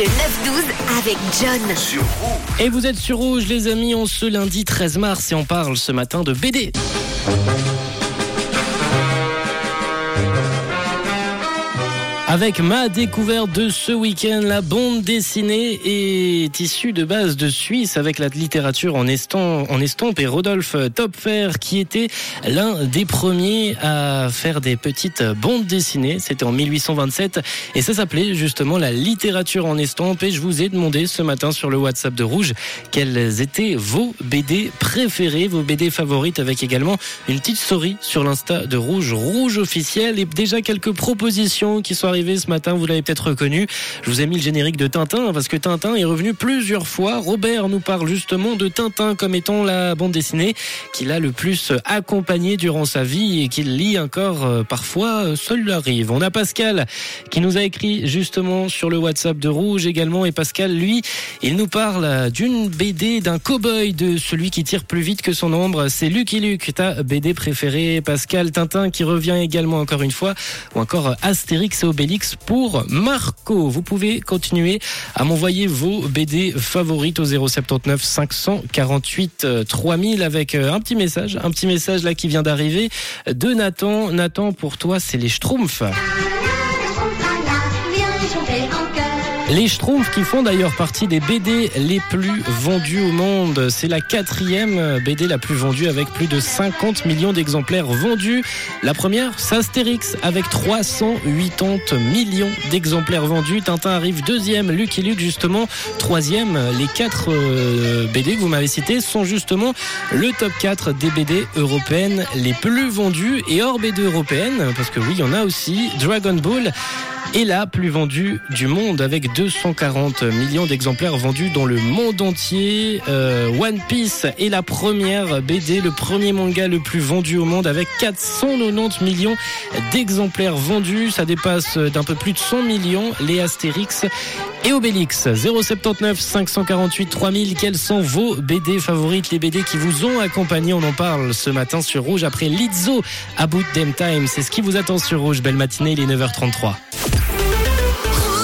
Le 9-12 avec John. Sur Rouge. Et vous êtes sur Rouge, les amis, on ce lundi 13 mars et on parle ce matin de BD. Avec ma découverte de ce week-end, la bande dessinée est issue de base de Suisse avec la littérature en, estampe, en estampe et Rodolphe Topfer qui était l'un des premiers à faire des petites bandes dessinées. C'était en 1827 et ça s'appelait justement la littérature en estampe et je vous ai demandé ce matin sur le WhatsApp de Rouge quelles étaient vos BD préférées, vos BD favorites avec également une petite story sur l'Insta de Rouge, Rouge officiel et déjà quelques propositions qui sont arrivées ce matin, vous l'avez peut-être reconnu. Je vous ai mis le générique de Tintin parce que Tintin est revenu plusieurs fois. Robert nous parle justement de Tintin comme étant la bande dessinée qu'il a le plus accompagné durant sa vie et qu'il lit encore euh, parfois euh, seul arrive. On a Pascal qui nous a écrit justement sur le WhatsApp de Rouge également et Pascal lui, il nous parle d'une BD d'un cow-boy de celui qui tire plus vite que son ombre. C'est Lucky Luke, ta BD préférée. Pascal Tintin qui revient également encore une fois ou encore Astérix et Obélix pour Marco. Vous pouvez continuer à m'envoyer vos BD favorites au 079 548 3000 avec euh, un petit message, un petit message là qui vient d'arriver de Nathan. Nathan, pour toi, c'est les Schtroumpfs. Les Schtroumpfs qui font d'ailleurs partie des BD les plus vendus au monde. C'est la quatrième BD la plus vendue avec plus de 50 millions d'exemplaires vendus. La première, c'est Astérix avec 380 millions d'exemplaires vendus. Tintin arrive deuxième, Lucky Luke justement troisième. Les quatre euh, BD que vous m'avez cités sont justement le top 4 des BD européennes les plus vendues et hors BD européenne, parce que oui, il y en a aussi. Dragon Ball est la plus vendue du monde avec 240 millions d'exemplaires vendus dans le monde entier. Euh, One Piece est la première BD, le premier manga le plus vendu au monde avec 490 millions d'exemplaires vendus. Ça dépasse d'un peu plus de 100 millions les Astérix et Obélix. 079 548 3000. Quelles sont vos BD favorites, les BD qui vous ont accompagné? On en parle ce matin sur Rouge après Lizzo à Bout Them Time. C'est ce qui vous attend sur Rouge. Belle matinée, il est 9h33.